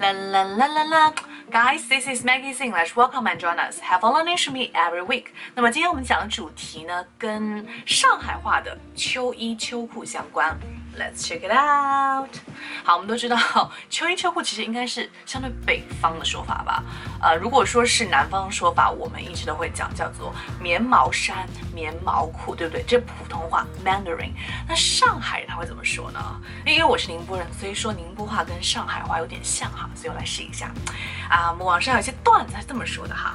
啦啦啦啦啦 Guys, this is Maggie's English. Welcome and join us. Have a learning with me every week. 那么今天我们讲的主题呢，跟上海话的秋衣秋裤相关。Let's check it out。好，我们都知道秋衣秋裤其实应该是相对北方的说法吧。呃，如果说是南方说法，我们一直都会讲叫做棉毛衫、棉毛裤，对不对？这普通话 Mandarin。那上海人他会怎么说呢？因为我是宁波人，所以说宁波话跟上海话有点像哈，所以我来试一下。啊，啊网上有些段子是这么说的哈：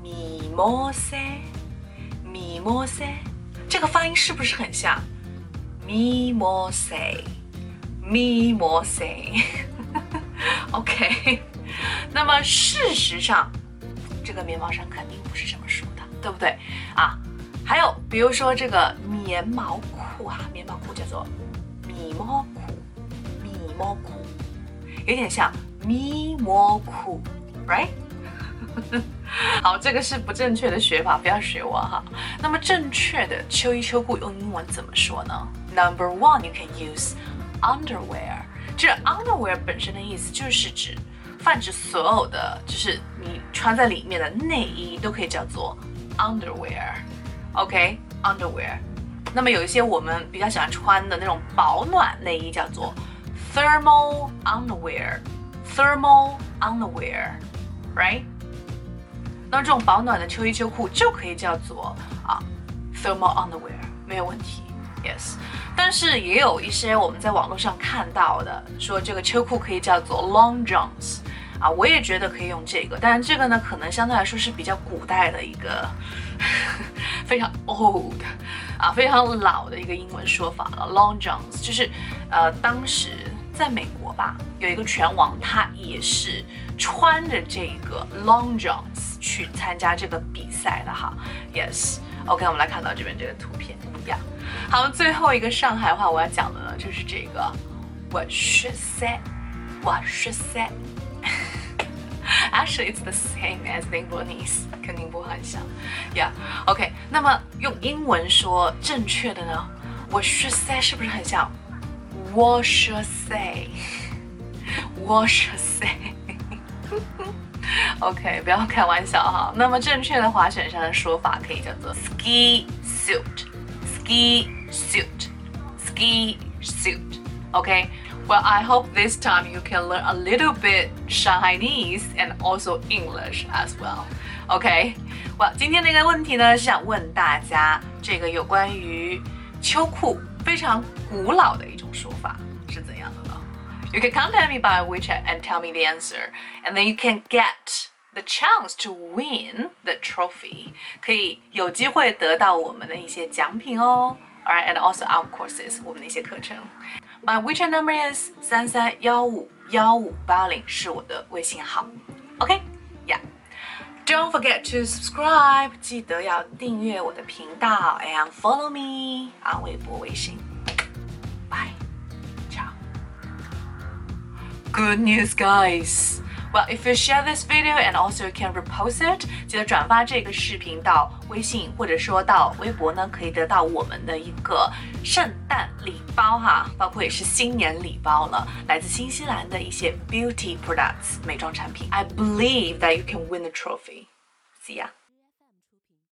米摩塞，米摩塞，这个发音是不是很像？米莫塞，米莫塞，OK。那么事实上，这个棉毛衫肯定不是这么说的，对不对啊？还有比如说这个棉毛裤啊，棉毛裤叫做米毛裤，米毛裤，有点像咪毛裤，right？好，这个是不正确的学法，不要学我哈。那么正确的秋衣秋裤用英文怎么说呢？Number one, you can use underwear。这 underwear 本身的意思就是指泛指所有的，就是你穿在里面的内衣都可以叫做 underwear。OK，underwear。那么有一些我们比较喜欢穿的那种保暖内衣叫做 thermal underwear。Thermal underwear，right？那这种保暖的秋衣秋裤就可以叫做啊，thermal underwear，没有问题，yes。但是也有一些我们在网络上看到的，说这个秋裤可以叫做 long johns，啊，我也觉得可以用这个，但是这个呢，可能相对来说是比较古代的一个 非常 old，啊，非常老的一个英文说法了，long johns，就是呃，当时在美国吧，有一个拳王，他也是穿着这个 long johns。去参加这个比赛的哈，Yes，OK，我们来看到这边这个图片呀。好，最后一个上海话我要讲的呢，就是这个我 should say，我 should say。Actually, it's the same as 宁波 nese，跟宁波很像，Yeah，OK。那么用英文说正确的呢，我 should say 是不是很像？我 should say，我 should say。OK，不要开玩笑哈。那么正确的滑雪衫的说法可以叫做 ski suit，ski suit，ski suit。OK。Well, I hope this time you can learn a little bit Shanghainese and also English as well. OK. Well，今天的一个问题呢是想问大家，这个有关于秋裤 非常古老的一种说法是怎样的呢？You can contact me by WeChat and tell me the answer, and then you can get the chance to win the trophy. 可以有机会得到我们的一些奖品哦。Alright, and also our courses，我们的一些课程。My WeChat number is 三三幺五幺五八零，是我的微信号。OK，Yeah. Don't forget to subscribe，记得要订阅我的频道，and follow me on 微博、微信。Good news, guys! Well, if you share this video and also can repost it，记得转发这个视频到微信或者说到微博呢，可以得到我们的一个圣诞礼包哈，包括也是新年礼包了，来自新西兰的一些 beauty products 美妆产品。I believe that you can win the trophy. See ya.